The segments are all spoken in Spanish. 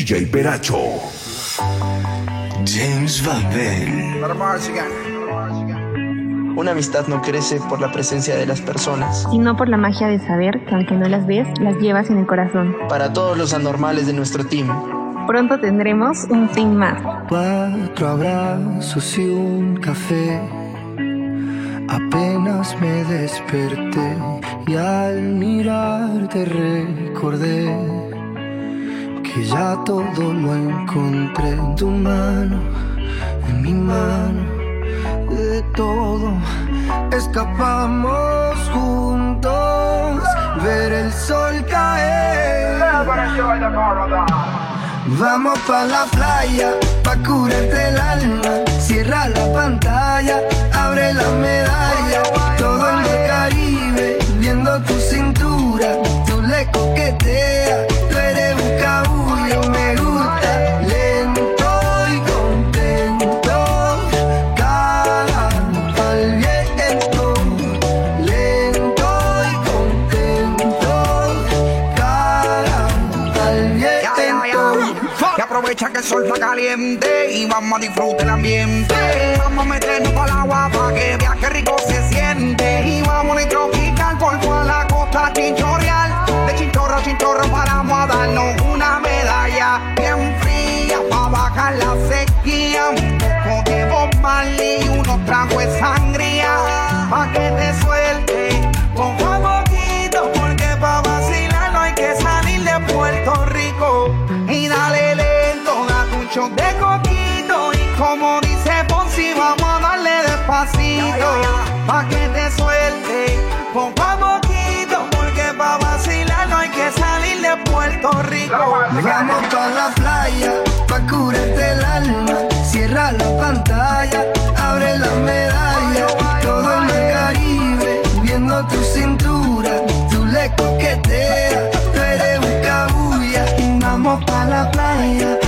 DJ Peracho. James Babel. Una amistad no crece por la presencia de las personas, sino por la magia de saber que aunque no las ves, las llevas en el corazón. Para todos los anormales de nuestro team. Pronto tendremos un team más. Cuatro abrazos y un café. Apenas me desperté y al mirarte recordé que ya todo lo encontré en tu mano, en mi mano de todo. Escapamos juntos, ver el sol caer. Vamos pa' la playa, pa' curarte el alma. Cierra la pantalla, abre la medalla. Todo el Caribe, viendo tu cintura. Tú le coqueteas, el sol está caliente y vamos a disfrutar el ambiente. Vamos a meternos para el agua para que viaje rico se siente. Y vamos a tropical por toda la costa chinchorreal. De chinchorro a chinchorro paramos a darnos una medalla bien fría para bajar la sequía. Un poco de Bob Marley y unos tragos de sangría. Pa' que te suelte poco a de coquito. Y como dice Ponzi, vamos a darle despacito. Pa' que te suelte poco a poquito. Porque pa' vacilar no hay que salir de Puerto Rico. Vamos pa' la playa, pa' curarte el alma. Cierra la pantalla, abre la medalla. Todo el Caribe, viendo tu cintura. Tú le coqueteas, tú eres un cabulla. Vamos pa' la playa,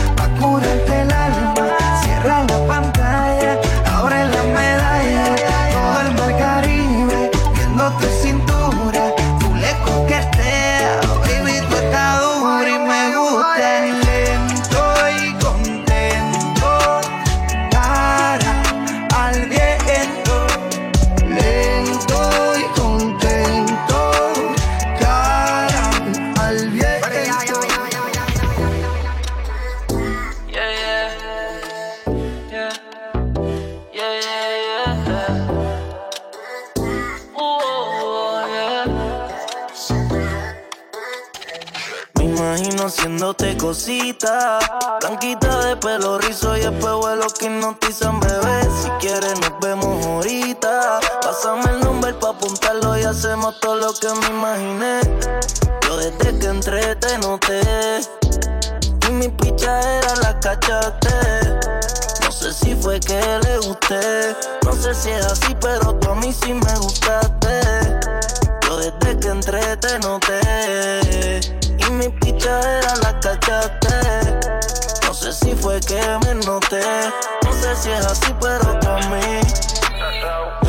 blanquita de pelo rizo y espejuelo que hipnotizan, bebé. Si quieres nos vemos ahorita. Pásame el número pa' apuntarlo y hacemos todo lo que me imaginé. Yo desde que entré te noté y mi picha era la cachaste. No sé si fue que le gusté, no sé si es así, pero tú a mí sí me gustaste. Yo desde que entré te noté y mi picha era la cachaste. Sé si fue que me noté, no sé si es así, pero tú a mí.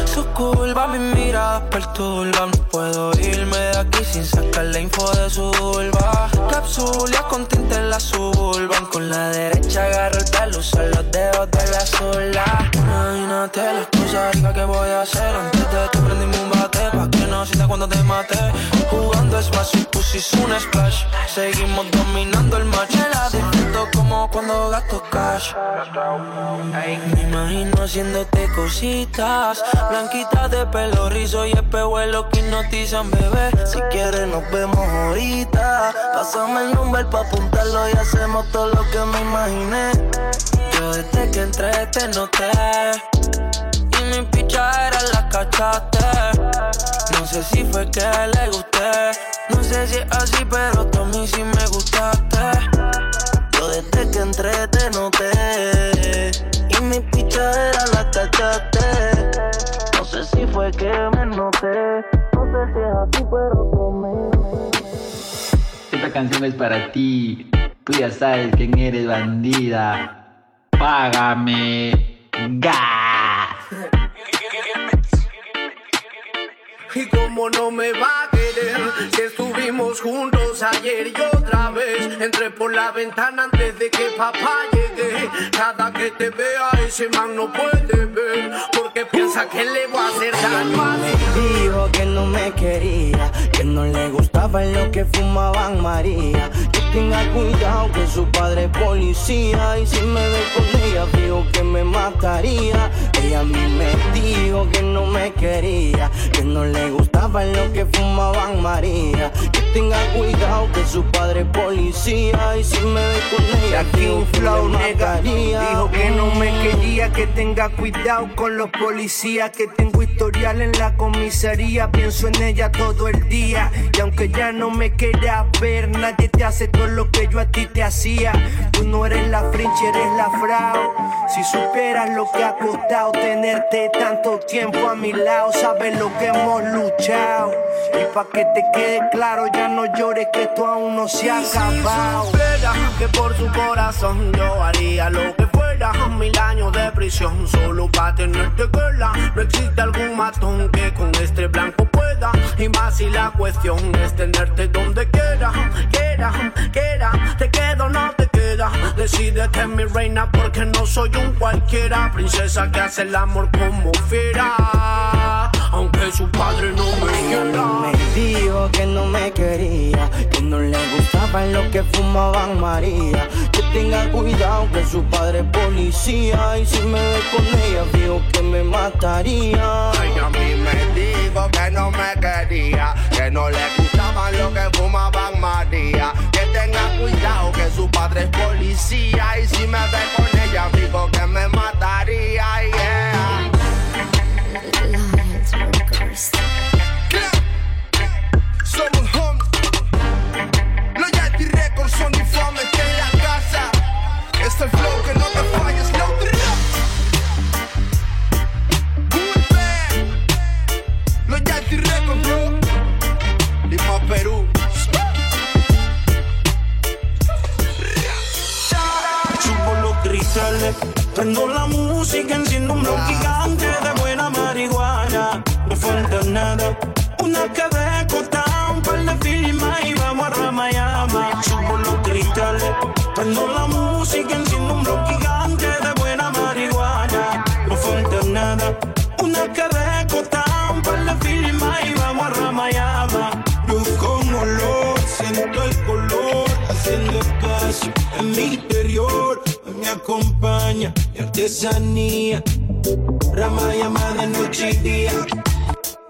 Su curva mi mira perturba No puedo irme de aquí sin sacar la info de su vulva. Capsulia con tinte en la suburban Con la derecha agarro el pelo Uso los dedos de la sola. Imagínate las cosas ricas que voy a hacer Antes de que prendimos un bate Pa' que no sienta cuando te mate. Jugando es más y pusiste un splash. Seguimos dominando el match. Me la disfruto como cuando gasto cash. Me imagino haciéndote cositas Blanquita de pelo rizo y espejuelo que hipnotizan, bebé. Si quieres nos vemos ahorita. Pásame el número pa' apuntarlo y hacemos todo lo que me imaginé. Yo desde que entré te noté. Y mi picha era la cachaste. No sé si fue que le gusté. No sé si es así, pero tú a mí sí me gustaste. Yo desde que entré te noté. Y mi picha era la cachaste. Fue que me noté, no sé si es así, pero conmigo. Esta canción es para ti. Tú ya sabes quién eres, bandida. Págame. Gas. Y como no me va a Si estuvimos juntos ayer y otra vez. Entré por la ventana antes de que papá llegue. Cada que te vea, ese man no puede ver. Porque piensa que le voy a hacer daño Me dijo que no me quería, que no le gustaba lo que fumaban María. Que tenga cuidado que su padre es policía. Y si me ve con ella, dijo que me mataría. Ella a mí me dijo que no me quería, que no le gustaba lo que fumaban María. Que tenga cuidado que su padre es policía. Y si me ve con ella, Aquí un flow. Dijo que no me quería, que tenga cuidado con los policías, que tengo historial en la comisaría, pienso en ella todo el día. Y aunque ya no me quieras ver, nadie te hace todo lo que yo a ti te hacía. Tú no eres la frinche, eres la frau. Si supieras lo que ha costado tenerte tanto tiempo a mi lado, sabes lo que hemos luchado. Y pa' que te quede claro, ya no llores que esto aún no se ha acabado. que por su corazón yo haría lo que fuera, mil años de prisión solo pa' tenerte cola. No existe algún matón que con este blanco pueda. Y más si la cuestión es tenerte donde quiera, quiera, quiera. Te quedo, no te queda. Decídete, mi reina, porque no soy un cualquiera. Princesa que hace el amor como fiera. Aunque su padre no me quiera. me dijo que no me quería, que no le gustaba lo que fumaban María. Que tenga cuidado que su padre es policía. Y si me ve con ella, dijo que me mataría. Ella a mí me que no me quería, que no le gustaban lo que fumaban María. Que tenga cuidado que su padre es policía. Y si me ve con ella, dijo que me mataría. Yeah. Somos home. Loyalty Records son difames que en la casa. Es el flow que no te falles, Perú. Subo los cristales, prendo la música, enciendo un blog gigante de buena marihuana. No falta nada, una costa, un par de filmas y vamos a Ramayama. Subo los cristales, prendo la música, enciendo un blog gigante en mi interior. Me acompaña mi artesanía, Ramayama de noche y día.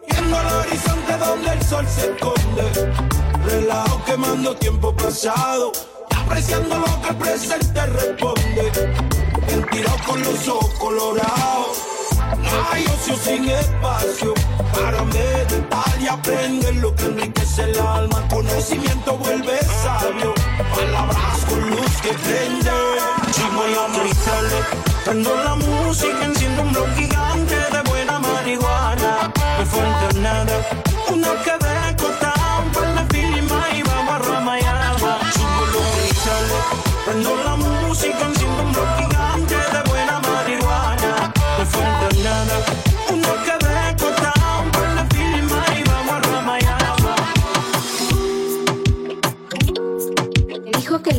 Viendo el horizonte donde el sol se esconde, relajo quemando tiempo pasado, apreciando lo que el presente responde. El tiro con los ojos colorados. Hay ocio sin espacio para meditar y aprender lo que enriquece el alma. El conocimiento vuelve sabio, palabras con luz que prende. Chimo y cristales, prendo la música, enciendo un blog gigante de buena marihuana. No falta nada, una que de costa, un par de y vamos a Ramayama. Subo los cristales, prendo la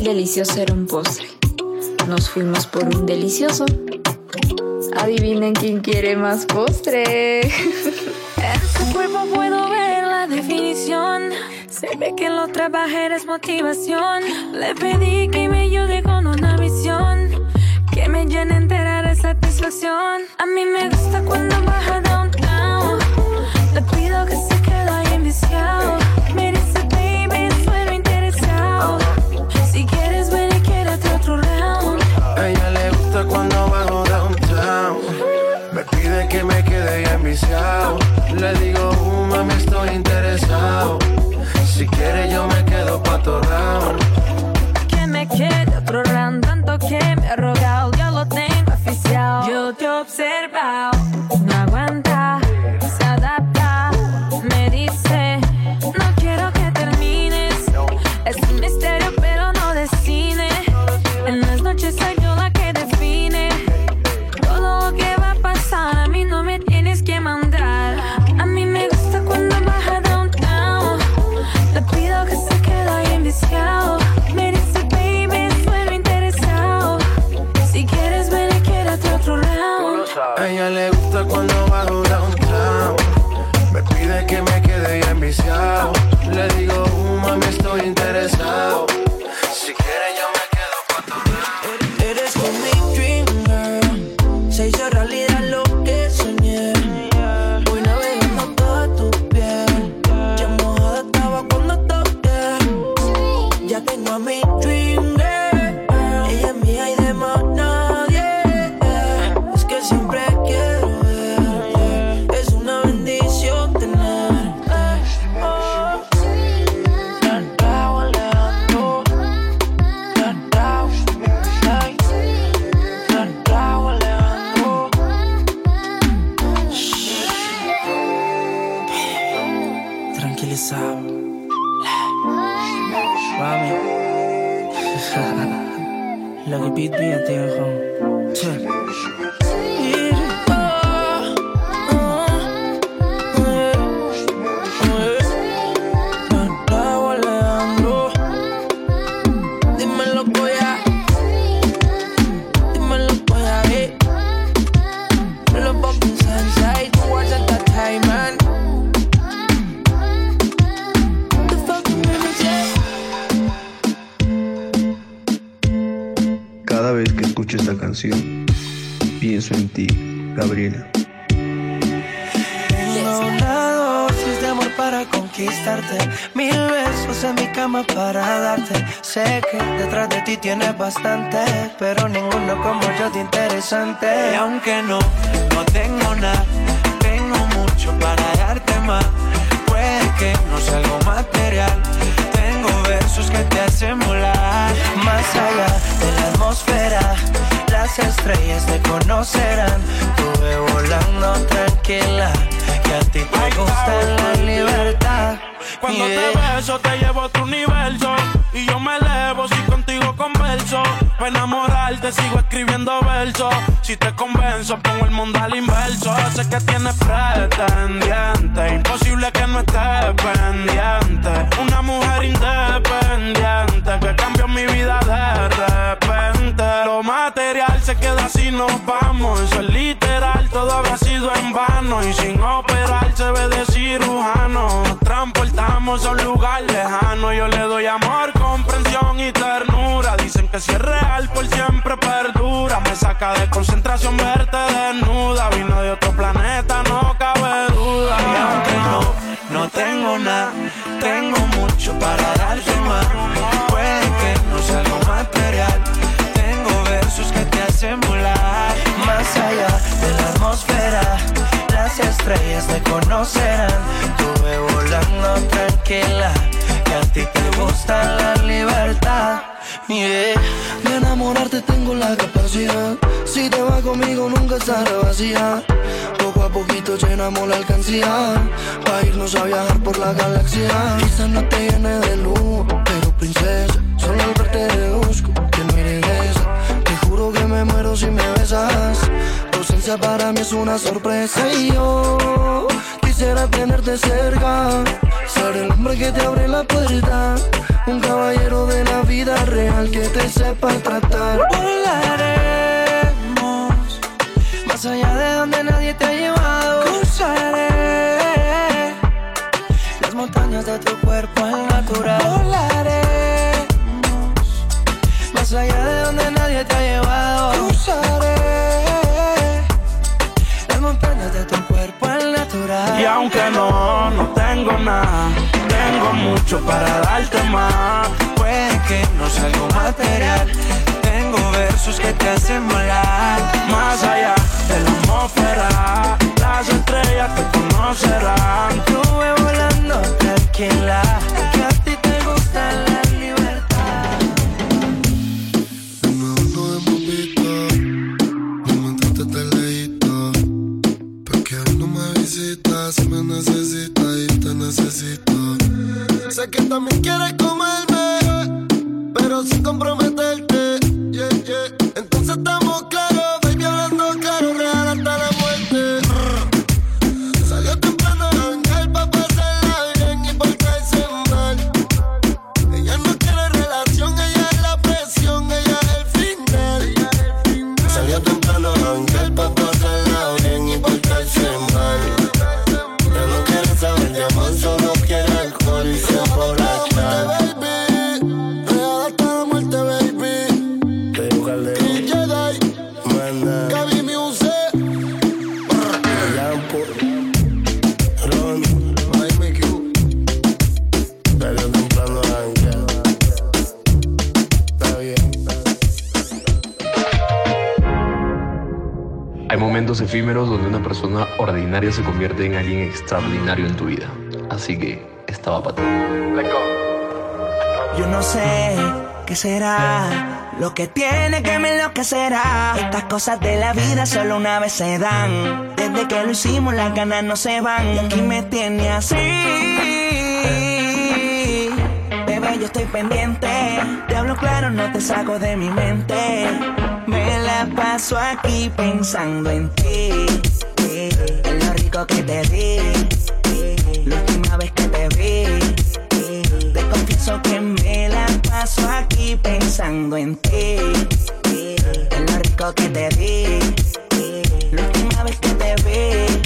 delicioso era un postre. Nos fuimos por un delicioso. Adivinen quién quiere más postre. En su cuerpo puedo ver la definición. Se ve que lo trabaja es motivación. Le pedí que me ayude con una visión. Que me llene entera de satisfacción. A mí me gusta cuando baja downtown. Round. Que me quede otro round. Tanto que me ha rogado, ya lo tengo oficial. Yo te he observado. Tal vez no te llene de luz, pero princesa, solo al verte deduzco que no eres esa. Te juro que me muero si me besas. Tu ausencia para mí es una sorpresa y yo quisiera tenerte cerca. Ser el hombre que te abre la puerta, un caballero de la vida real que te sepa tratar. Volaremos más allá de donde nadie te ha llevado. Cruzaremos montañas de tu cuerpo al natural. Volaremos más allá de donde nadie te ha llevado. Cruzaré las montañas de tu cuerpo al natural. Y aunque no, no tengo nada, tengo mucho para darte más. Puede que no sea algo material. Tengo versos que te hacen volar más allá de la atmósfera las estrellas te conocerán. Tuve volando tequila, que a ti te gusta la libertad. Dime uno de movita, momento te leíto. Porque aún no me visitas, me necesitas y te necesito. Sé que también quieres comerme, pero sin comprometerte. Se convierte en alguien extraordinario en tu vida. Así que estaba para ti. Yo no sé qué será lo que tiene que me enloquecerá. Estas cosas de la vida solo una vez se dan. Desde que lo hicimos las ganas no se van. Y aquí me tiene así. Bebé, yo estoy pendiente. Te hablo claro, no te saco de mi mente. Me la paso aquí pensando en ti. Lo que te di. La última vez que te vi. Te confieso que me la paso aquí pensando en ti. En lo rico que te di. La última vez que te vi.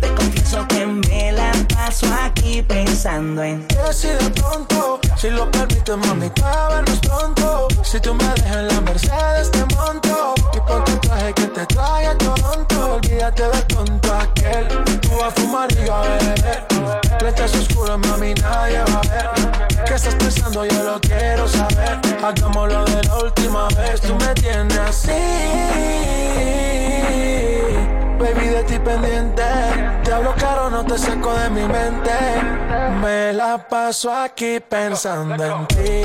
Te confieso que me la paso aquí pensando en ti. Si de pronto, si lo permites, mami, vernos pronto. Si tú me dejas en la Mercedes, te monto. Y ponte el traje que te trae a Toronto. Olvídate del tonto Tú vas a fumar y a beber. Lentes oscuras, mami, nadie va a ver. ¿Qué estás pensando? Yo lo quiero saber. Hagámoslo de la última vez. Tú me tienes así. Baby, de ti pendiente. Te hablo caro, no te saco de mi mente. Me la paso aquí pensando en ti.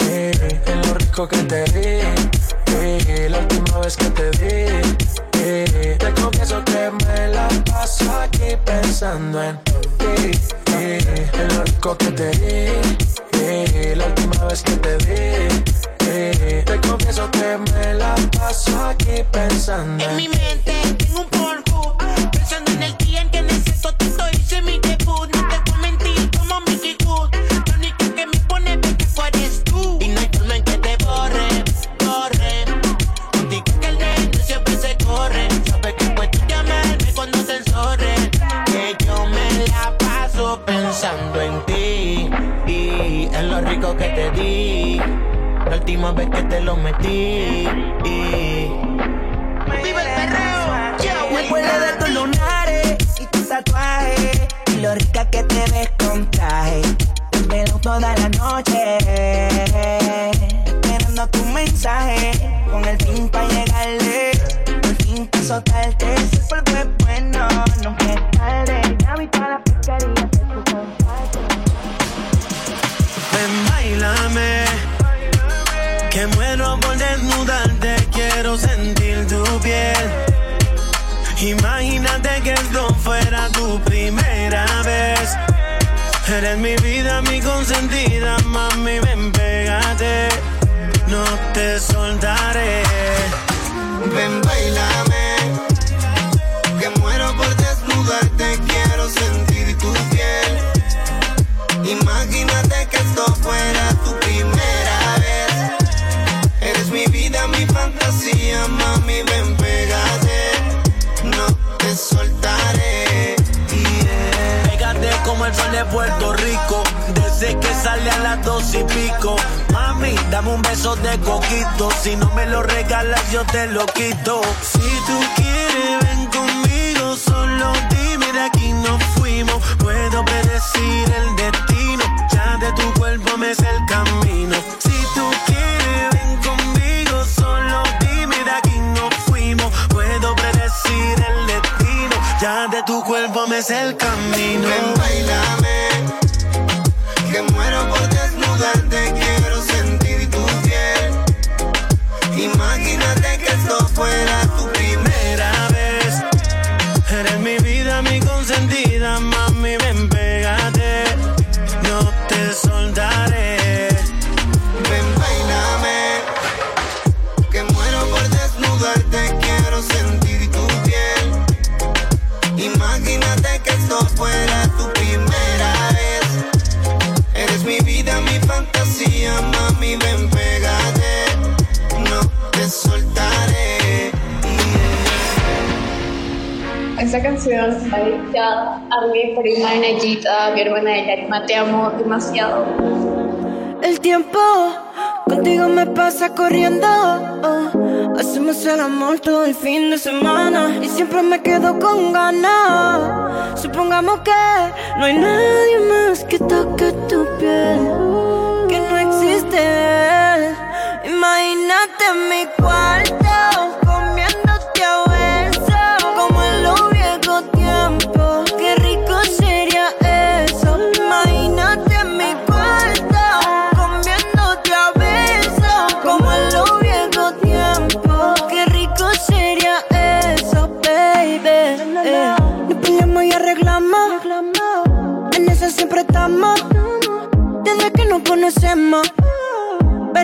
en lo rico que te di. la última vez que te vi. Te confieso que me la paso aquí pensando en ti. en lo rico que te di. eh, la última vez que te vi. eh, te confieso que me la paso aquí pensando En mi mente tengo un polvo Pensando en el día en que necesito todo última vez que te lo metí Vive el perreo. Me acuerdo de tus lunares y tus tatuajes. Y lo rica que te ves con traje. Te veo toda la noche. Esperando tu mensaje. Con el fin para llegarle. Por fin pa' soltarte. Si por algo es bueno, nunca es tarde. Ya vi toda la porquería de tu compadre. Ven, bailame. Que muero por desnudarte, quiero sentir tu piel. Imagínate que esto fuera tu primera vez. Eres mi vida, mi consentida, mami, ven, pégate. No te soltaré. Ven, bailame. Que muero por desnudarte, quiero sentir tu piel. Imagínate que esto fuera tu ven. No te soltaré. Pégate como el sol de Puerto Rico, desde que sale a las dos y pico. Mami, dame un beso de coquito, si no me lo regalas yo te lo quito. Si tú quieres, ven conmigo, solo dime de aquí nos fuimos. Puedo predecir el destino, ya de tu cuerpo me sé el camino. Cuerpo me sé el camino. Canción dedicada a mi prima Nayita, mi hermana Yarima. Te amo demasiado. El tiempo contigo me pasa corriendo. oh. Hacemos el amor todo el fin de semana y siempre me quedo con ganas. Supongamos que no hay nadie más que toque tu piel, que no existe. Imagínate mi cuarto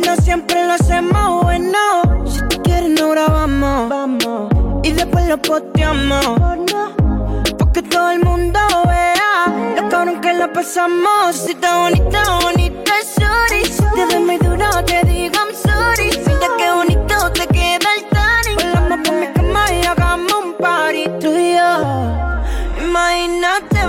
Pero siempre lo hacemos bueno. Si tú quieres, no grabamos. Vamos. Y después lo posteamos. Porque todo el mundo vea lo cabrón que la pasamos. Si está bonita, bonita, sorry. Si te doy muy duro, te digo I'm sorry. Mira qué bonito te queda el tanning. Volamos por mi cama y hagamos un party tú y yo. Imagínate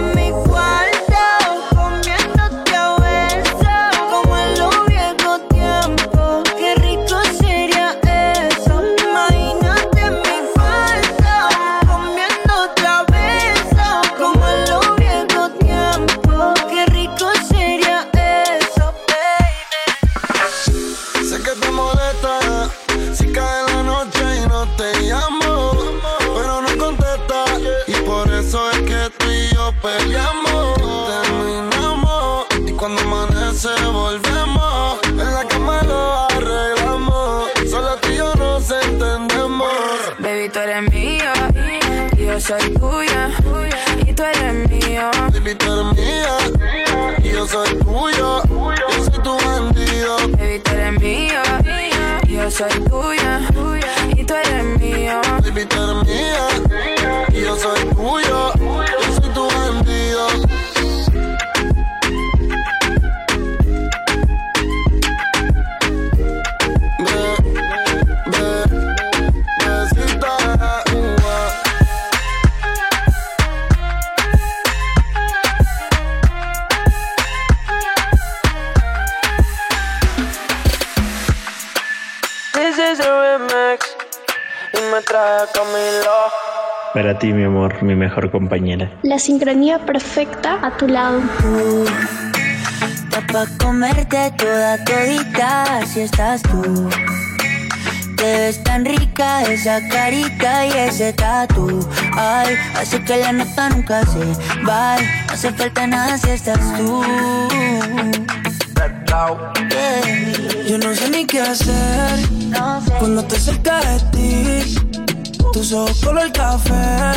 ti, mi amor, mi mejor compañera. La sincronía perfecta a tu lado. Pa' comerte toda todita si estás tú. Te ves tan rica esa carita y ese tatu. Ay, hace que la nota nunca se va. No hace falta nada si estás tú. Yeah. Yo no sé ni qué hacer cuando estoy cerca de ti. Tus ojos color café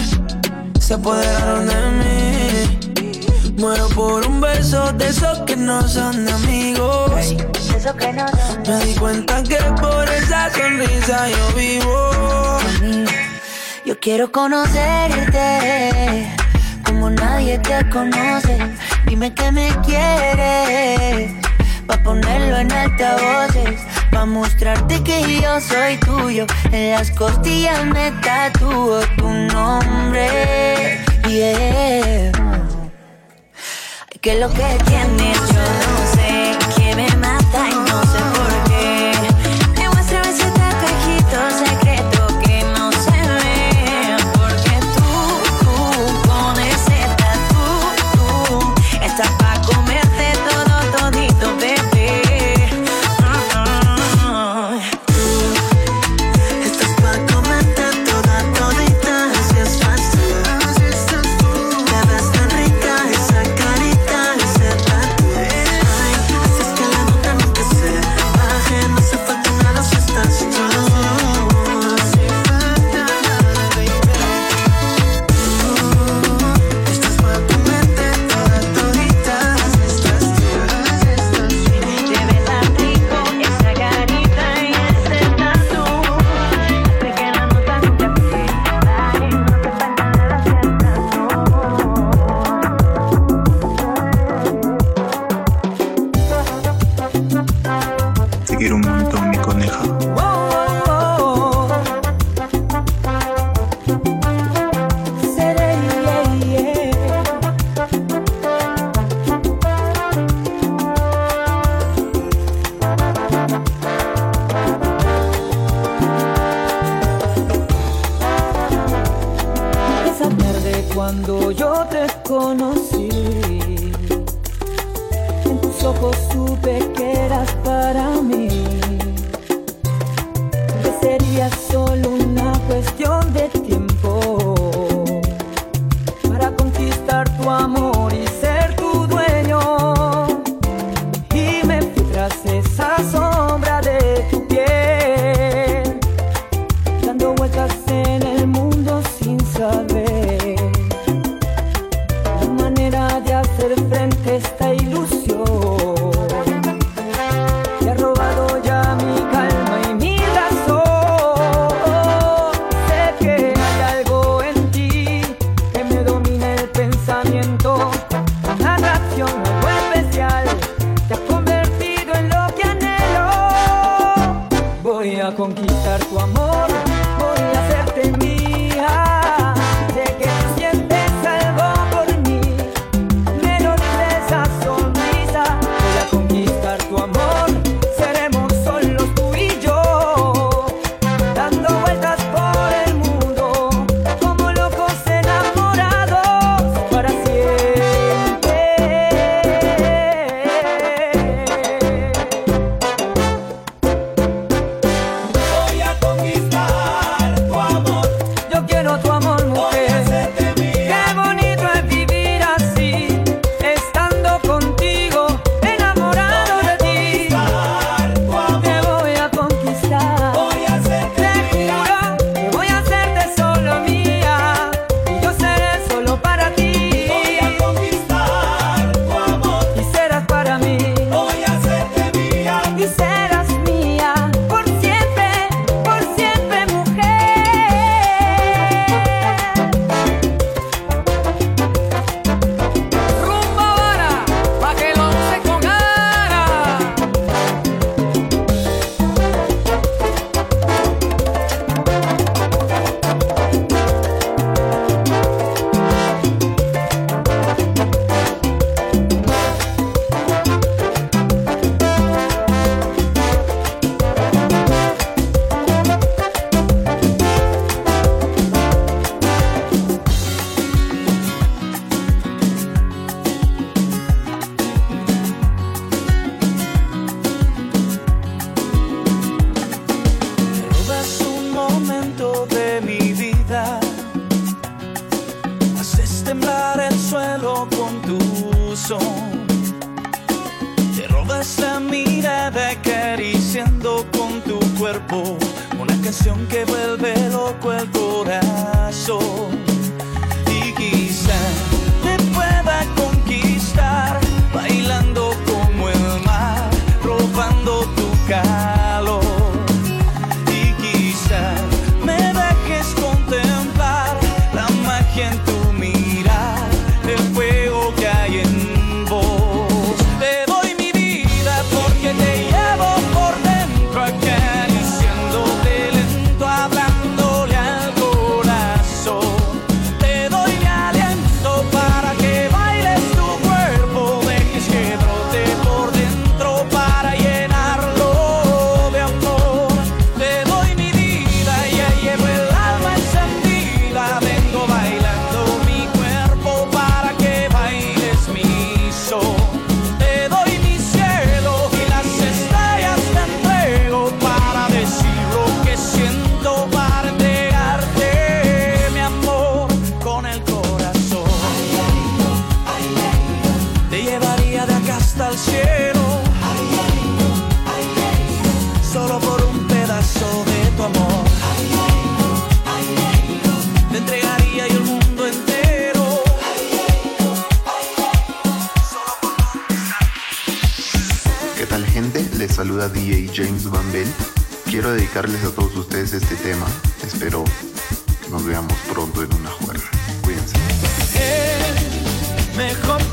se apoderaron de mí. Muero por un beso de esos que no son de amigos. Me di cuenta que por esa sonrisa yo vivo. Yo quiero conocerte como nadie te conoce. Dime que me quieres, pa' ponerlo en altavoces. Pa' mostrarte que yo soy tuyo. En las costillas me tatúo tu nombre. Yeah. Que lo que tienes yo DJ James Van Bell, quiero dedicarles a todos ustedes este tema. Espero nos veamos pronto en una juerga. Cuídense. El mejor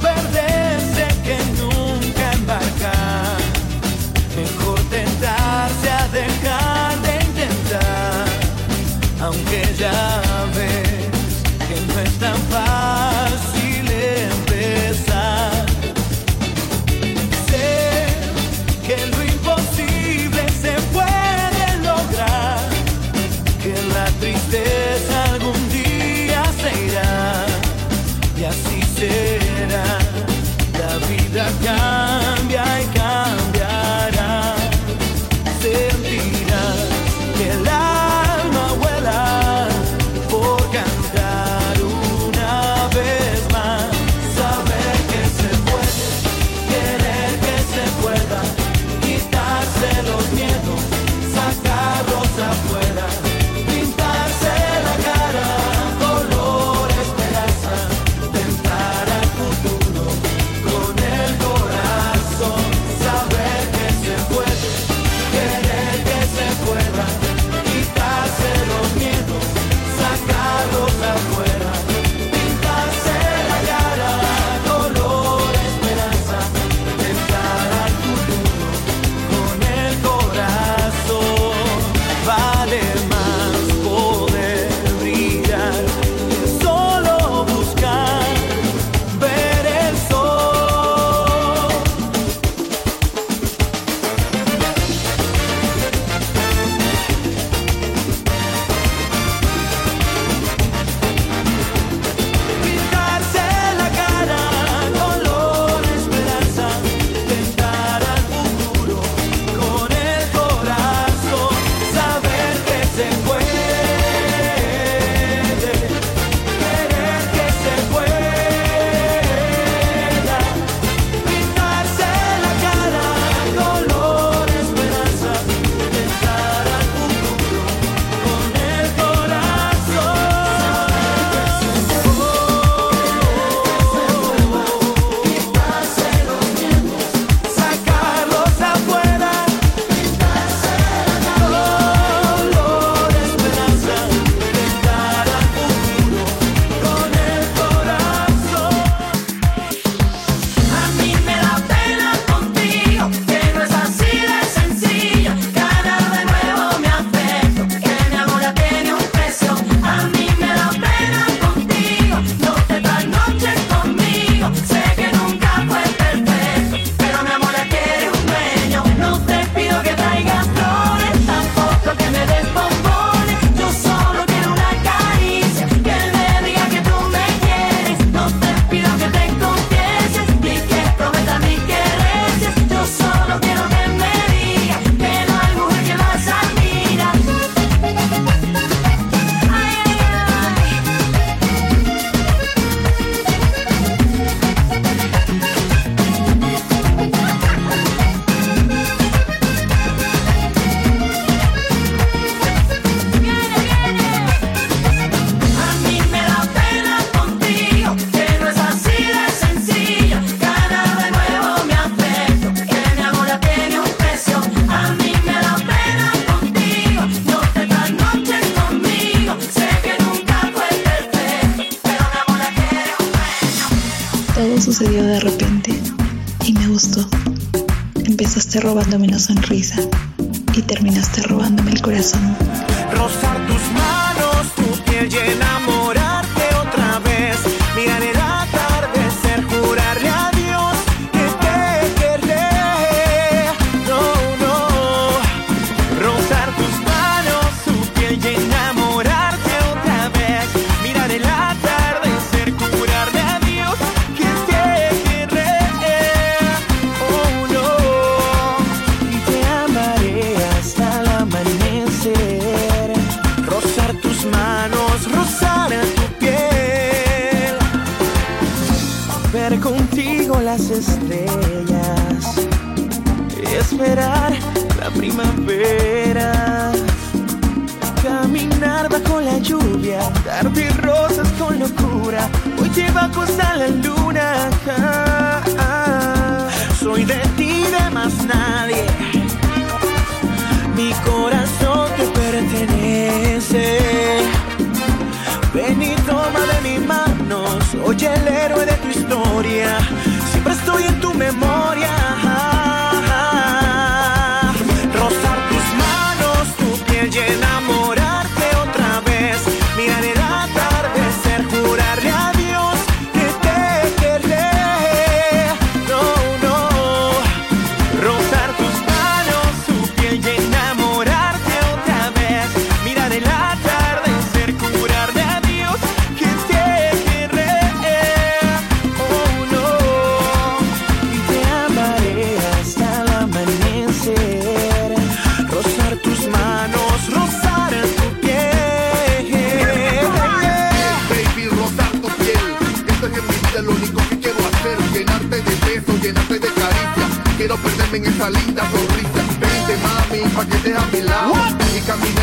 Siempre estoy en tu memoria.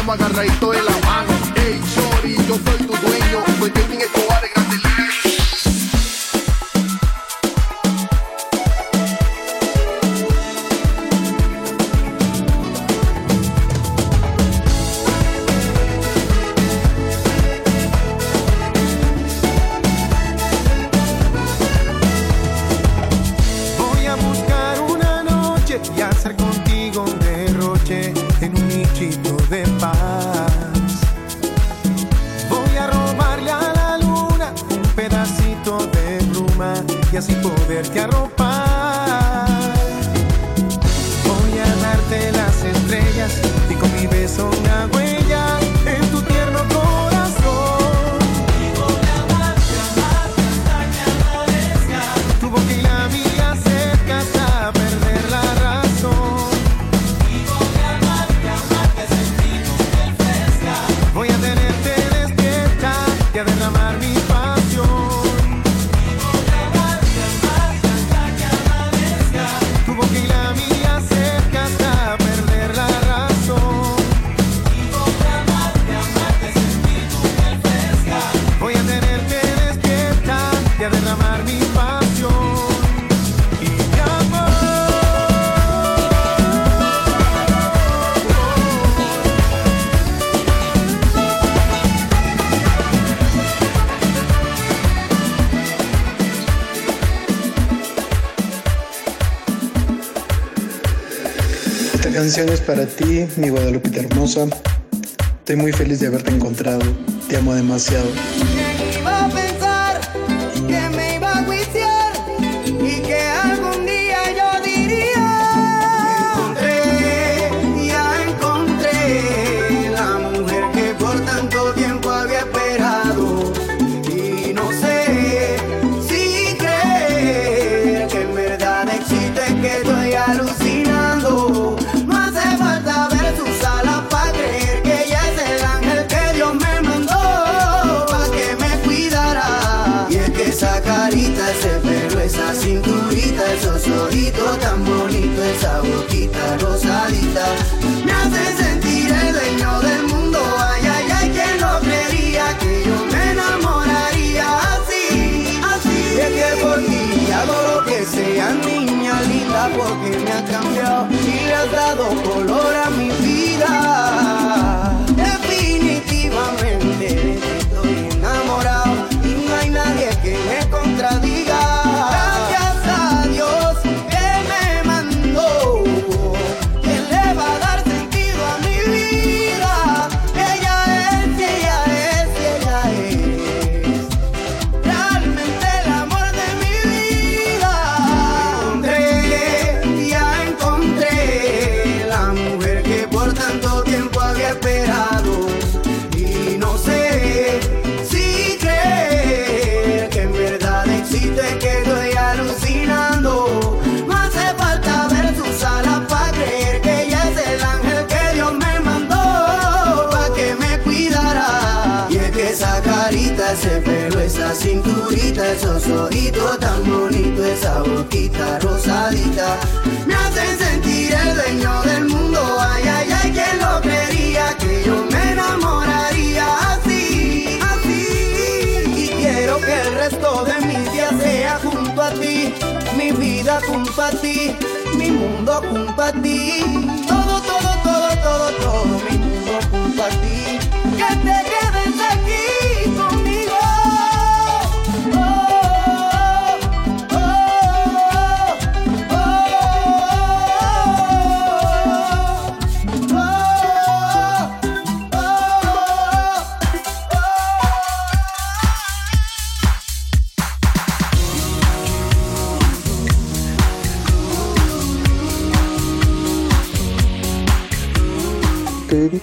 vamos a todo Bendiciones para ti, mi Guadalupita hermosa. Estoy muy feliz de haberte encontrado. Te amo demasiado. has dado color a mi mundo junto ti. Todo, todo, todo, todo, todo, mi mundo junto a ti.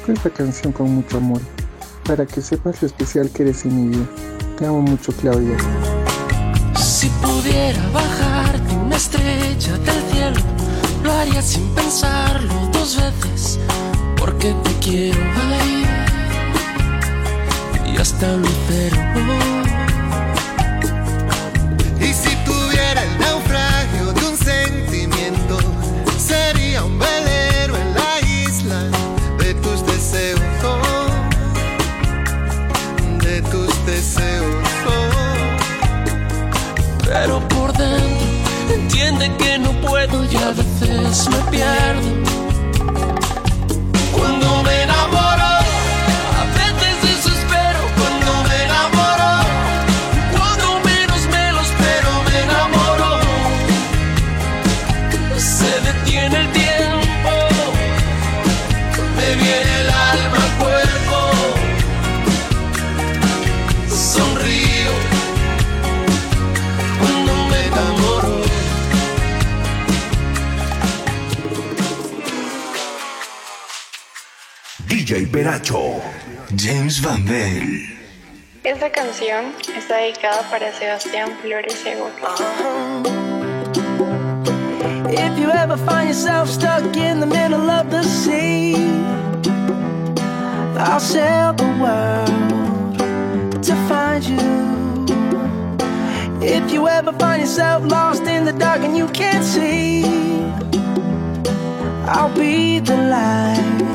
Dedico esta canción con mucho amor, para que sepas lo especial que eres en mi vida. Te amo mucho, Claudia. Si pudiera bajarte una estrella del cielo, lo haría sin pensarlo dos veces, porque te quiero ahí y hasta un lucero. Puedo y a veces me pierdo. DJ Peracho, James Van Bell. Esta canción está dedicada para Sebastián Flores Segura. If you ever find yourself stuck in the middle of the sea, I'll sail the world to find you. If you ever find yourself lost in the dark and you can't see, I'll be the light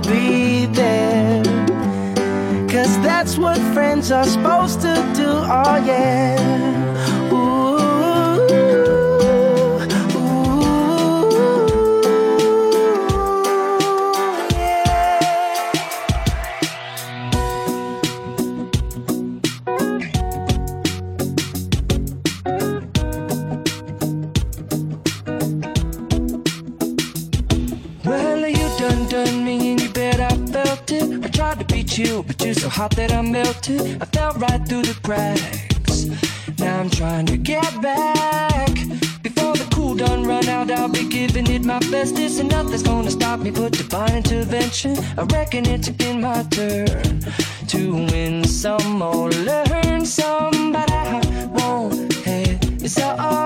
be there. Cause that's what friends are supposed to do, oh yeah. You, but you're so hot that I melted. I fell right through the cracks. Now I'm trying to get back. Before the cool done run out, I'll be giving it my bestest, and nothing's gonna stop me but divine intervention. I reckon it's been my turn to win some or learn some, but I won't hesitate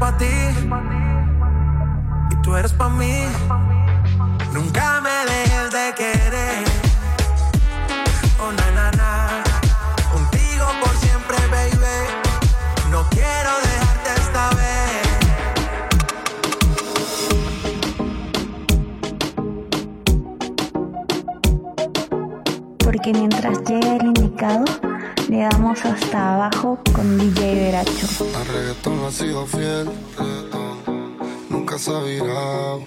pa' ti. Y tú eres pa' mí. Vamos hasta abajo con DJ Veracho. Al reggaetón no ha sido fiel, reggaetón. nunca se ha virado.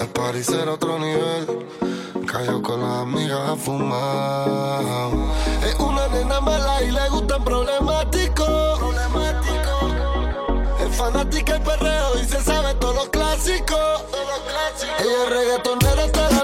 El París era otro nivel, cayó con las amigas a fumar. Es una nena mala y le gustan problemáticos. Problemático. Es fanática el perreo y se sabe todos los clásicos. Todos los clásicos. Ella es reggaetonera hasta la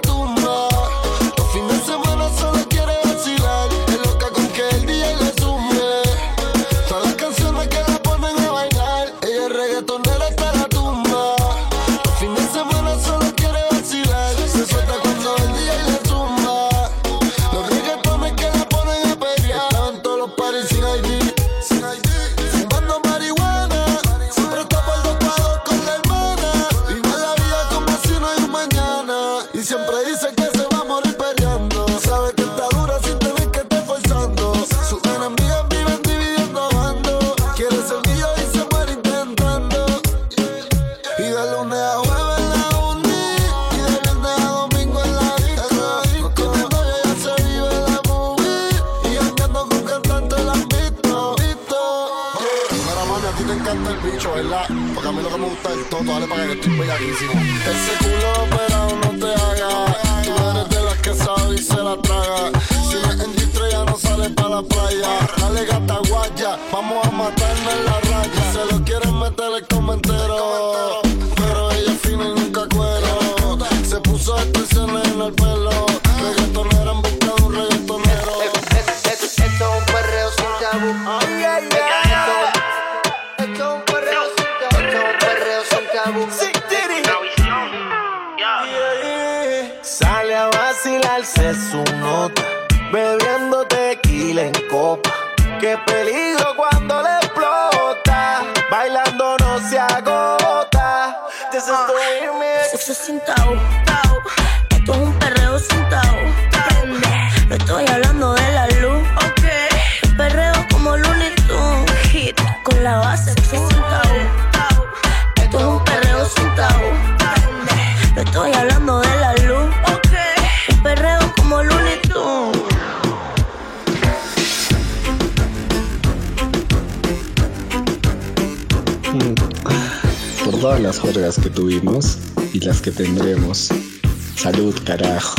el bicho, ¿verdad? Porque a mí lo que me gusta es todo, dale para que yo estoy bellaquísimo. Ese culo operado no te haga, tú eres de las que sabe y se la traga. Si no es en G3 ya no sale para la playa. Dale gata guaya, vamos a matarnos en la raya. Se lo quieren meter el comentero, pero ella es fina y nunca cuero. Se puso extensiones en el pelo. copa. Qué peligro cuando le explota. Bailando no se agota. This is the way las juergas que tuvimos y las que tendremos. Salud, carajo.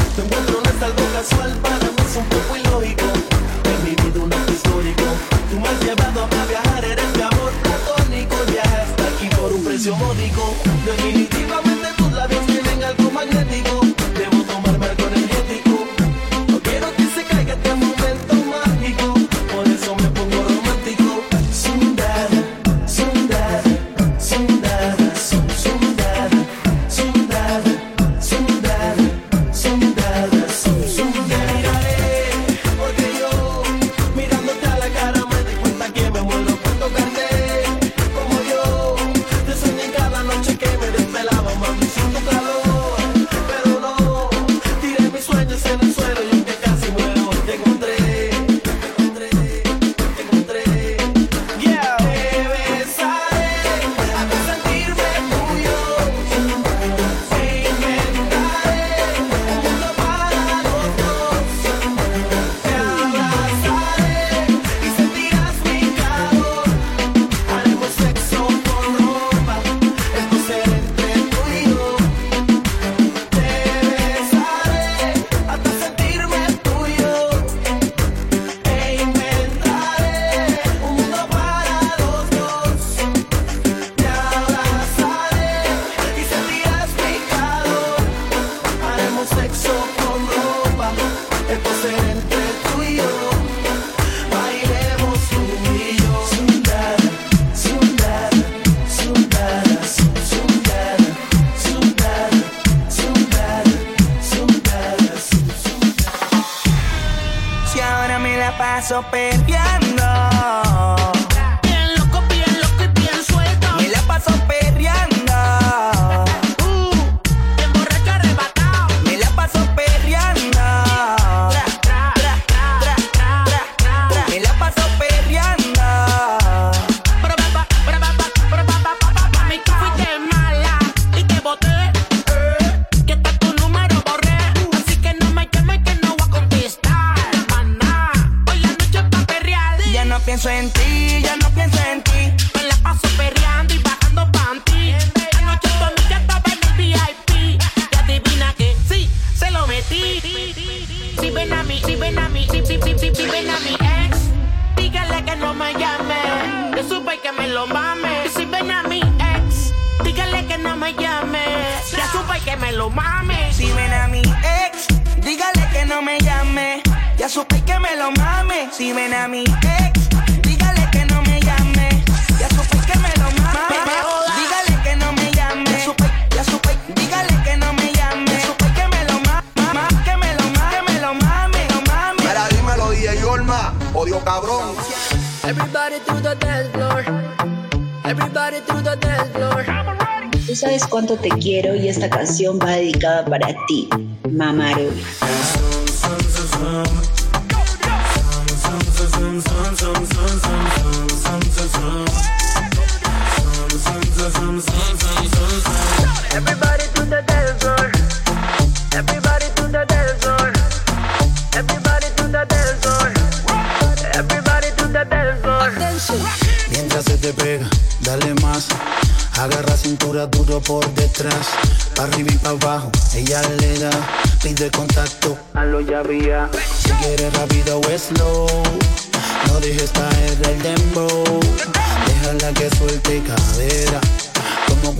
deep.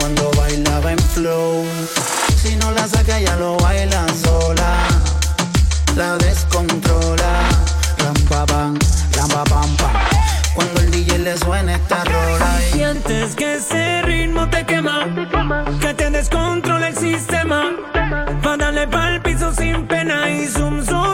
cuando bailaba en flow. Si no la saca ya lo baila sola, la descontrola. Rampa pam, rampa pam pam. Cuando el DJ le suena esta rola. Y... Sientes que ese ritmo te quema, que te descontrola el sistema. Va a darle pa'l piso sin pena y zoom zoom.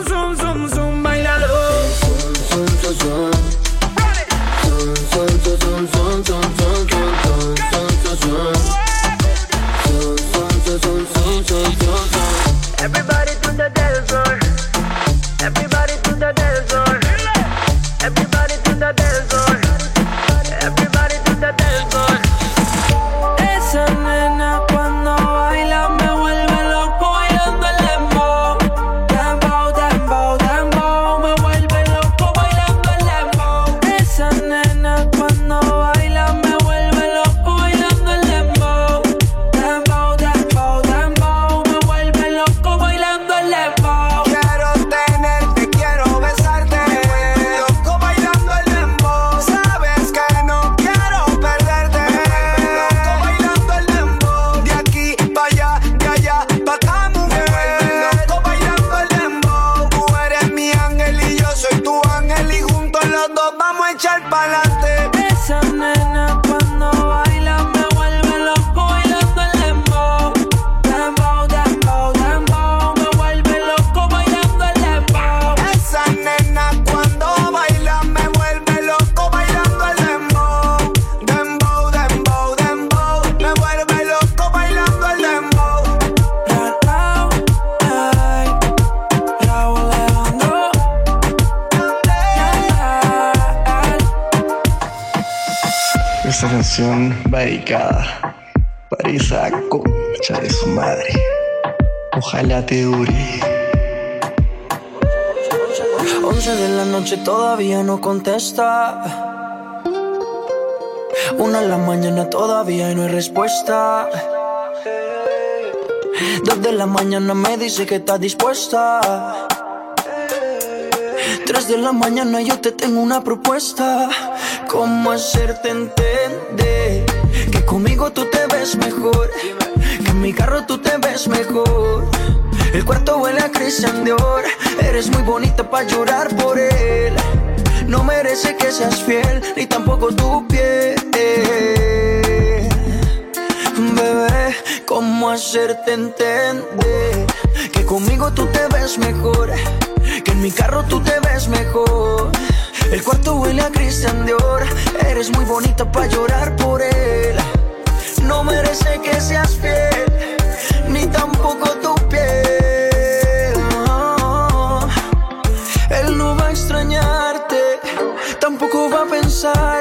Dice que está dispuesta. Tres de la mañana yo te tengo una propuesta. ¿Cómo hacerte entender que conmigo tú te ves mejor? Que en mi carro tú te ves mejor. El cuarto huele a Christian Dior. Eres muy bonita para llorar por él. No merece que seas fiel, ni tampoco tu piel. Bebé, ¿cómo hacerte entender? Conmigo tú te ves mejor, que en mi carro tú te ves mejor. El cuarto huele a Christian Dior, eres muy bonita para llorar por él. No merece que seas fiel, ni tampoco tu piel. Él no va a extrañarte, tampoco va a pensarte.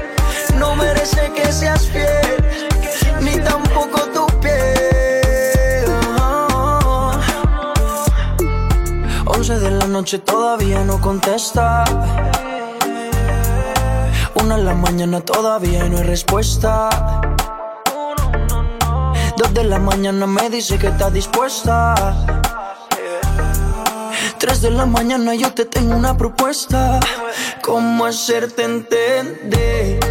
No merece que seas fiel, ni tampoco tu piel. Once de la noche todavía no contesta. Una de la mañana todavía no hay respuesta. Dos de la mañana me dice que está dispuesta. Tres de la mañana yo te tengo una propuesta. ¿Cómo hacerte entender?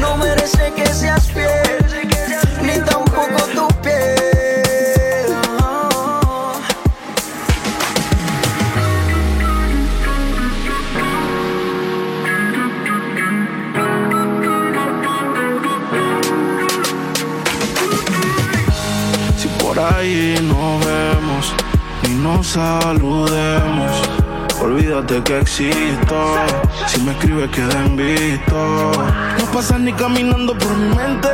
No merece que seas fiel, ni tampoco tu piel. Si por ahí nos vemos y nos saludemos, olvídate que existo. Si me escribes queda visto. No pasas ni caminando por mi mente.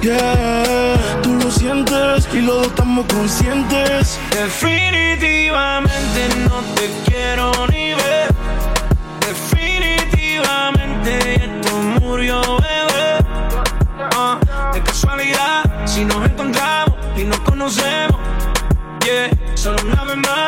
Yeah, tú lo sientes y los dos estamos conscientes. Definitivamente no te quiero ni ver. Definitivamente esto murió, bebé. Ah, de casualidad, si nos encontramos y nos conocemos. Yeah, solo una vez más,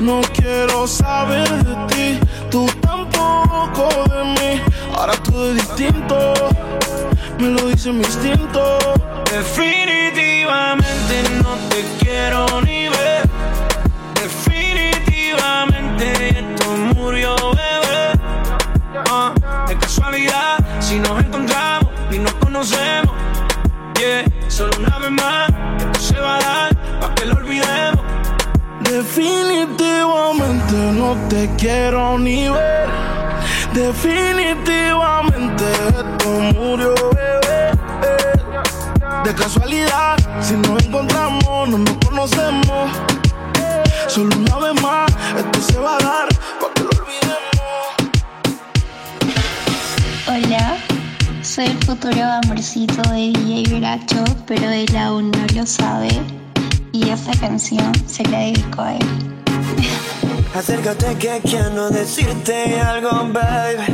No quiero saber de ti, tú tampoco de mí. Ahora todo es distinto, me lo dice mi instinto. Definitivamente no te quiero ni ver. Definitivamente esto murió, bebé. Ah, de casualidad, si nos encontramos y nos conocemos. Yeah, solo una vez más, Definitivamente no te quiero ni ver. Definitivamente esto murió, bebé. De casualidad, si nos encontramos, no nos conocemos. Solo una vez más, esto se va a dar para que lo olvidemos. Hola, soy el futuro amorcito de DJ Veracho, pero él aún no lo sabe. Y esta canción se la dedico a él. Acércate que quiero decirte algo, baby.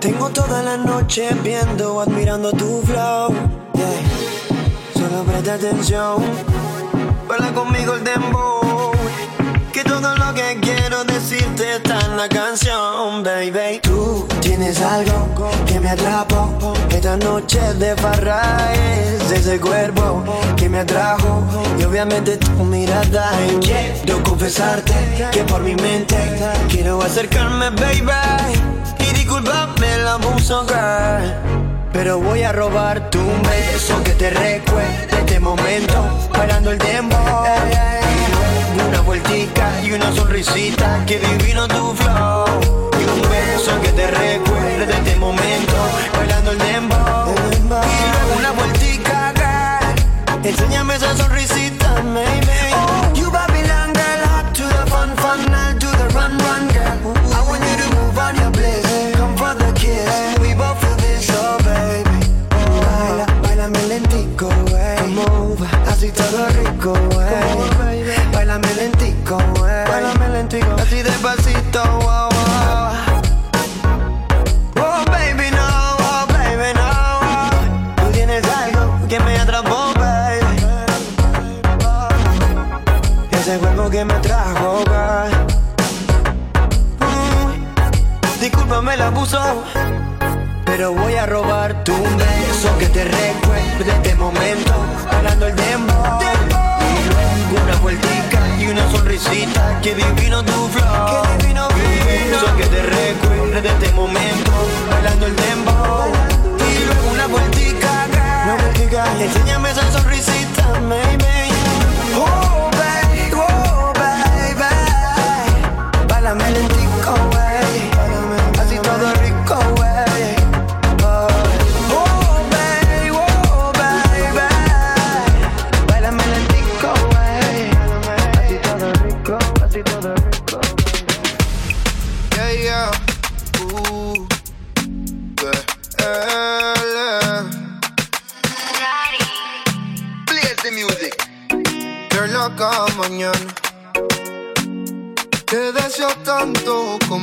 Tengo toda la noche viendo, admirando tu flow. Yeah. Solo presta atención, baila conmigo el dembow. Que quiero decirte está en la canción, baby. Tú tienes algo que me atrapó. Esta noche de farra es ese cuerpo que me atrajo. Y obviamente tu mirada. Y quiero confesarte que por mi mente quiero acercarme, baby. Y disculpame el abuso, girl. Pero voy a robarte un beso que te recuerde este momento, bailando el tiempo. Una vueltica y una sonrisita, que divino tu flow. Y un beso que te recuerde este momento, bailando el dembow. Y una vueltica, girl. Enséñame esa sonrisita, maybe. You Babylon girl, hot to the fun, fun, do the run, run, girl. I want you to move on your bliss, come for the kiss. We both feel this, oh baby. Baila, bailame lentico, wey. Move, así todo rico, wey. Te recuerde este momento Hablando el dembow. Y luego una vueltica y una sonrisita Que divino tu flow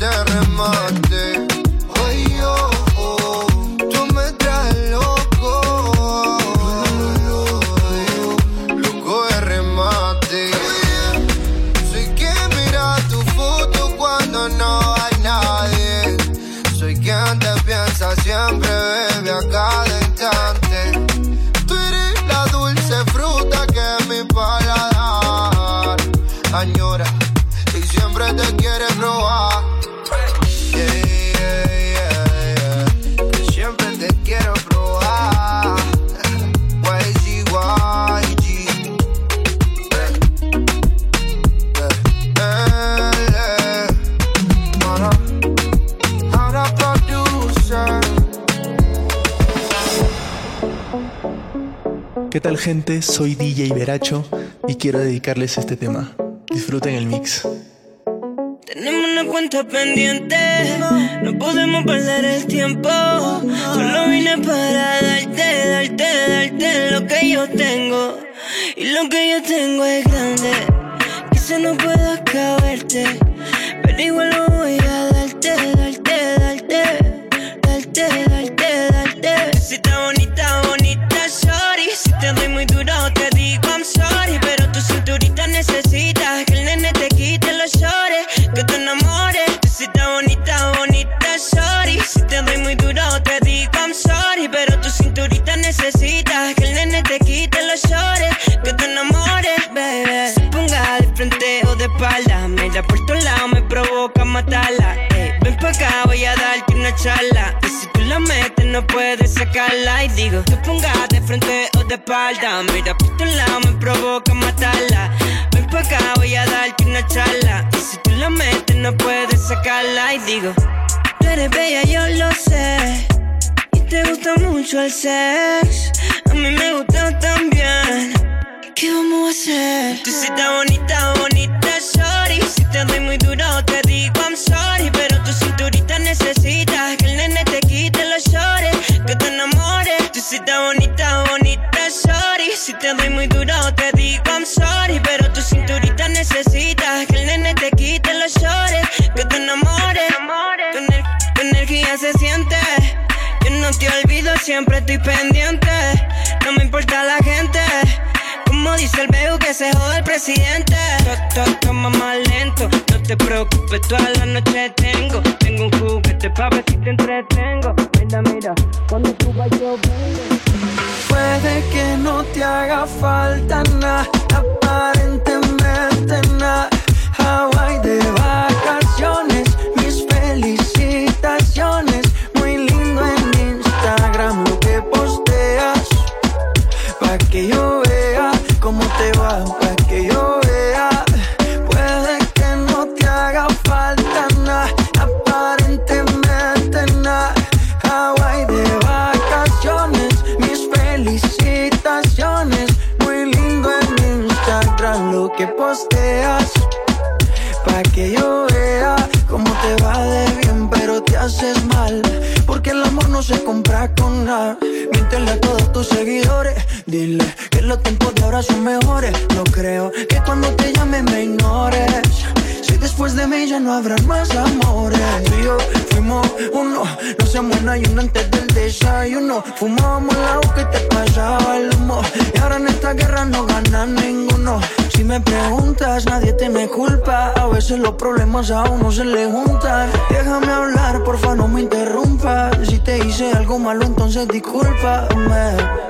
De remate. Ay, oh, oh, tú me traes loco. Loco de remate. Soy quien mira tu foto cuando no hay nadie. Soy quien te piensa siempre, bebe a Soy DJ Veracho y quiero dedicarles este tema. Disfruten el mix. Tenemos una cuenta pendiente, no podemos perder el tiempo. Solo vine para darte, darte, darte lo que yo tengo. Y lo que yo tengo es grande, quizá no pueda caberte. Pero igual lo voy a darte, darte, darte, darte, darte, darte. Si por tu lado me provoca matarla. ven pa' acá, voy a darte una charla. Y si tú la metes, no puedes sacarla. Y digo, te pongas de frente o de espalda, mira por tu lado me provoca matarla. Ven pa' acá, voy a darte una charla. Y si tú la metes, no puedes sacarla. Y digo, tú eres bella, yo lo sé te gusta mucho el sex, a mí me gusta también. ¿Qué vamos a hacer? Tú sí bonita, bonita, sorry. Si te doy muy duro, te digo I'm sorry. Pero tu cinturita necesita que el nene te quite los shorts, que te enamores. Sí estás bonita, bonita, sorry. Si te doy muy duro, te digo I'm sorry. Pero tu cinturita necesita que el nene te quite los shorts, que te enamores. tu energía se siente no te olvido, siempre estoy pendiente. No me importa la. Dice el veo que se joda el presidente. Toma más lento, no te preocupes, toda la noche tengo. Tengo un juguete pa' ver si te entretengo. Mira, mira, cuando tú yo vengo. Puede que no te haga falta nada, aparentemente son mejores. No creo que cuando te llame me ignores. Si después de mí ya no habrá más amores. Tú y yo fuimos uno, no se muera y uno antes del desayuno. Fumábamos agua que te pasaba el humo. Y ahora en esta guerra no gana ninguno. Si me preguntas, nadie tiene culpa. A veces los problemas a uno se le juntan. Déjame hablar, porfa, no me interrumpas. Si te hice algo malo, entonces discúlpame.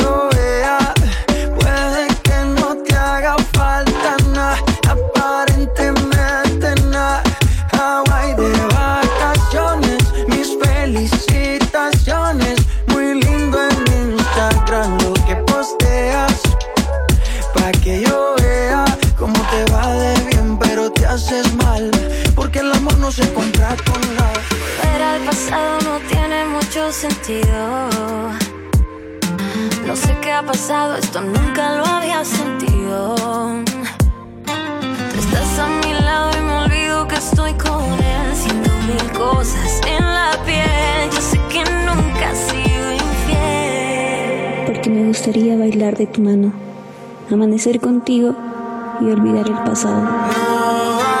se compra con la. Volver al pasado no tiene mucho sentido. No sé qué ha pasado, esto nunca lo había sentido. estás a mi lado y me olvido que estoy con él. Haciendo mil cosas en la piel. Yo sé que nunca has sido infiel. Porque me gustaría bailar de tu mano, amanecer contigo y olvidar el pasado.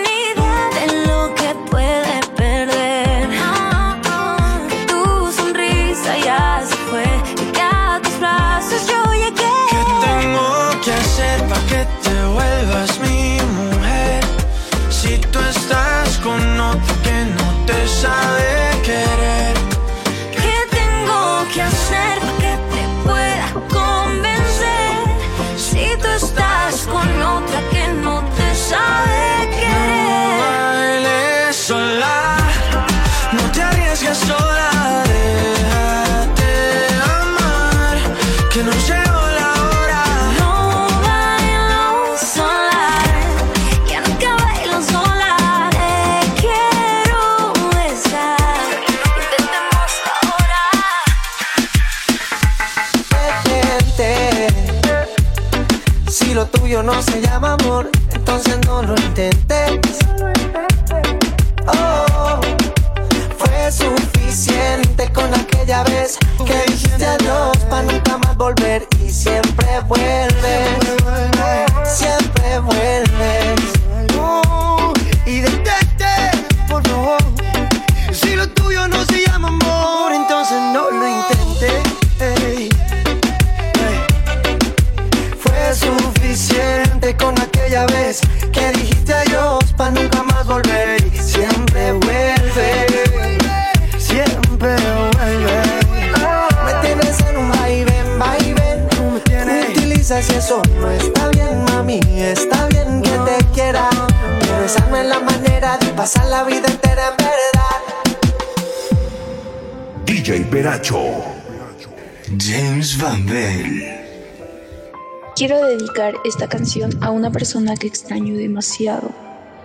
Quiero dedicar esta canción a una persona que extraño demasiado.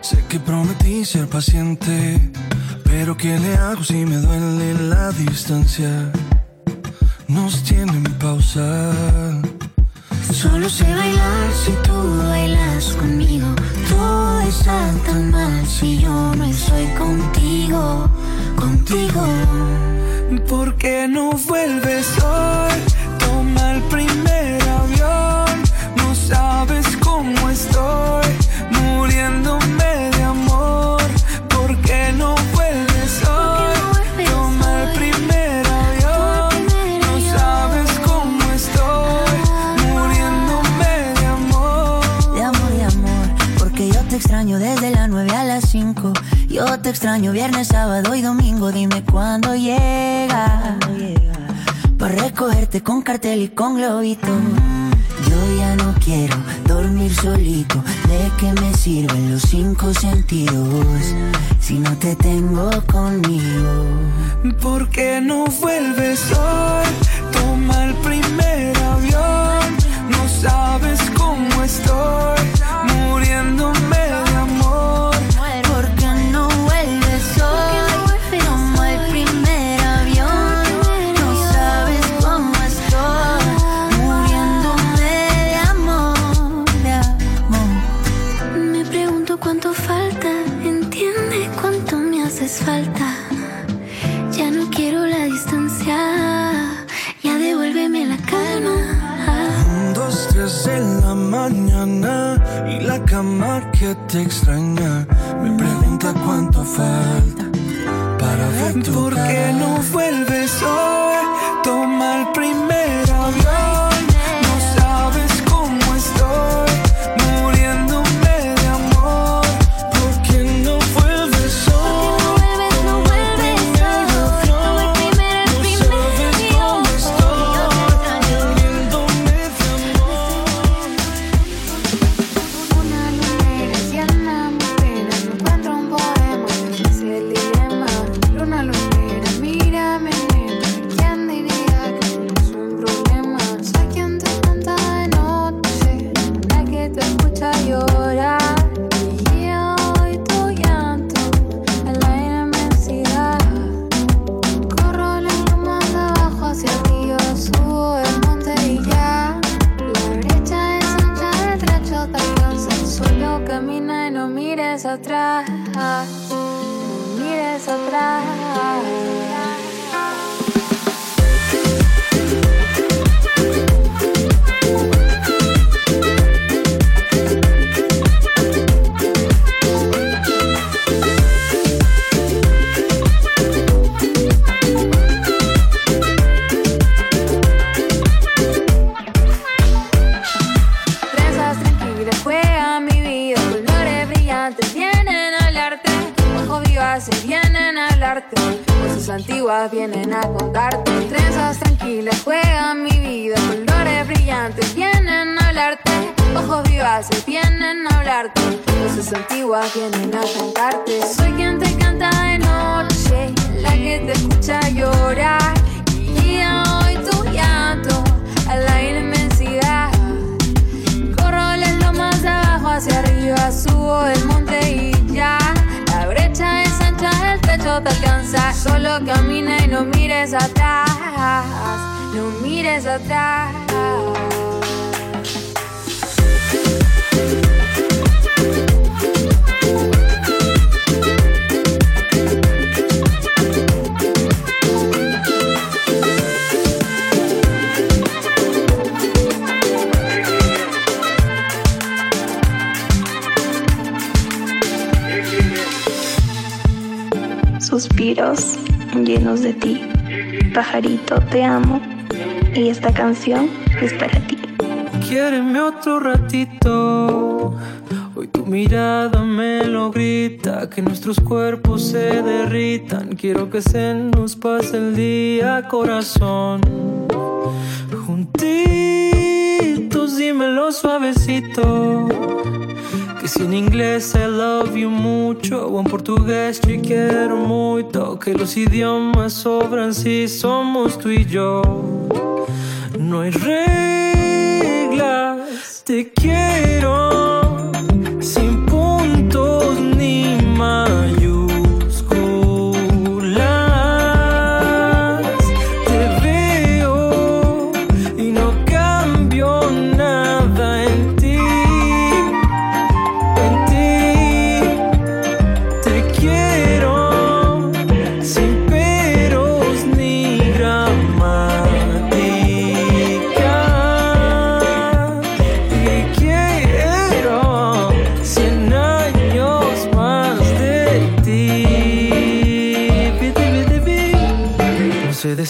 Sé que prometí ser paciente, pero ¿qué le hago si me duele la distancia? Nos tienen pausa. Solo sé bailar si tú bailas conmigo. Todo está tan mal si yo no estoy contigo, contigo. ¿Por qué no vuelves hoy? te extraño viernes, sábado y domingo. Dime cuándo llega. Para recogerte con cartel y con globito. Yo ya no quiero dormir solito. ¿De qué me sirven los cinco sentidos? Si no te tengo conmigo. ¿Por qué no vuelves hoy? Toma el primer que te extraña me pregunta cuánto falta para ver tu ¿Por qué no fue atrás, no mires atrás. suspiros llenos de ti pajarito, te amo. Y esta canción es para ti. Quiéreme otro ratito. Hoy tu mirada me lo grita, que nuestros cuerpos se derritan. Quiero que se nos pase el día, corazón. Juntitos, dímelo suavecito si en inglés I love you mucho o en portugués te quiero mucho. Que los idiomas sobran si somos tú y yo. No hay reglas, te quiero.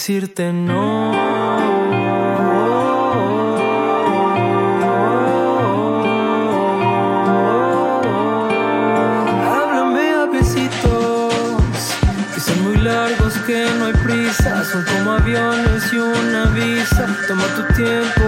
decirte no. Háblame a besitos, que son muy largos, que no hay prisa, son como aviones y una visa, toma tu tiempo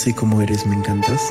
así como eres me encantas.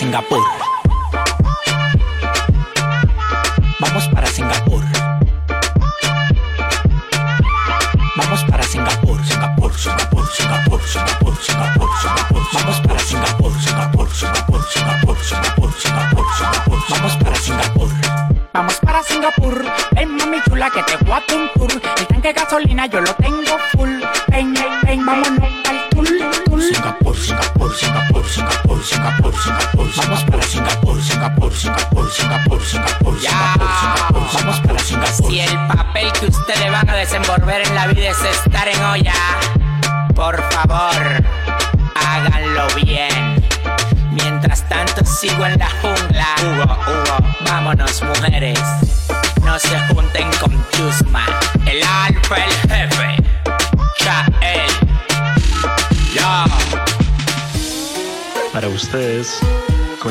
Singapur. Vamos para Singapur. Vamos para Singapur, Singapur, Singapur, Singapur, Singapur, Singapur, Singapur. Vamos para Singapur, Singapur, Singapur, Singapur, Singapur, Singapur, Singapur. Vamos para Singapur. Vamos para Singapur,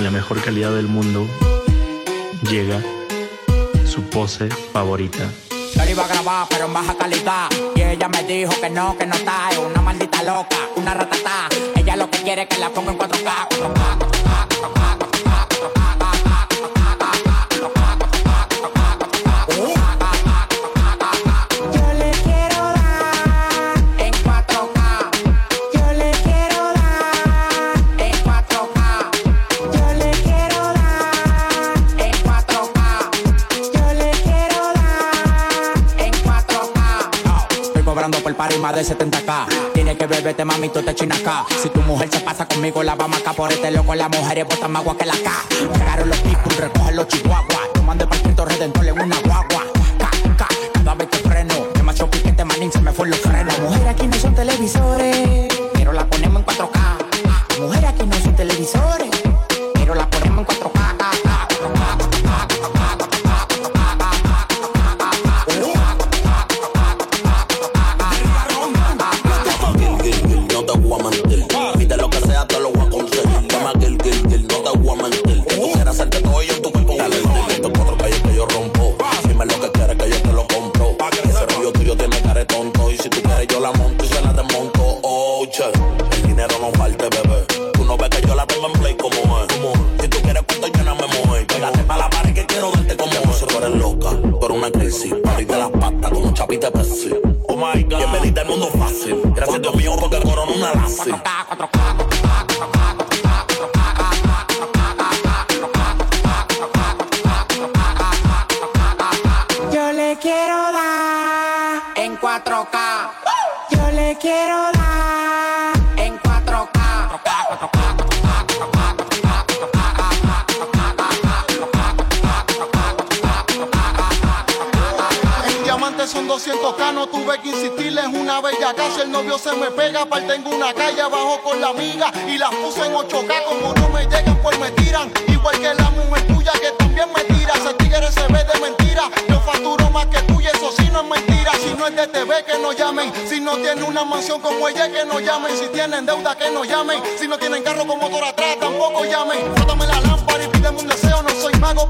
la mejor calidad del mundo, llega su pose favorita. Yo lo iba a grabar, pero en baja calidad. Y ella me dijo que no, que no está. Es una maldita loca, una ratata. Ella lo que quiere es que la ponga en 4K, 4K, 4K, 4K. Más de 70k. Tiene que beberte, mami, tú te acá. Si tu mujer se pasa conmigo, la vamos acá por este loco. Las mujeres botan más agua que la K. Llegaron los people, recogen los chihuahuas. Tomando el parquito redentor en una guagua. Ca, ca, cada vez que freno, demasiado piquete, manín, se me fue los frenos. Mujeres aquí no son televisores, casa. El novio se me pega, aparte tengo una calle abajo con la amiga y las puse en 8k. Como no me llegan, pues me tiran. Igual que la mujer tuya que también me tira. Ese tigre se ve de mentira. Yo facturo más que tú y eso sí no es mentira. Si no es de TV, que no llamen. Si no tiene una mansión como ella, que no llamen. Si tienen deuda, que no llamen. Si no tienen carro con motor atrás, tampoco llamen. Frótame la lámpara y pídeme un deseo. No soy mago,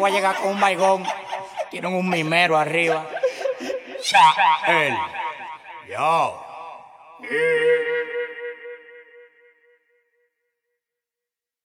voy a llegar con un baigón. Tienen un mimero arriba. Chael. Yo.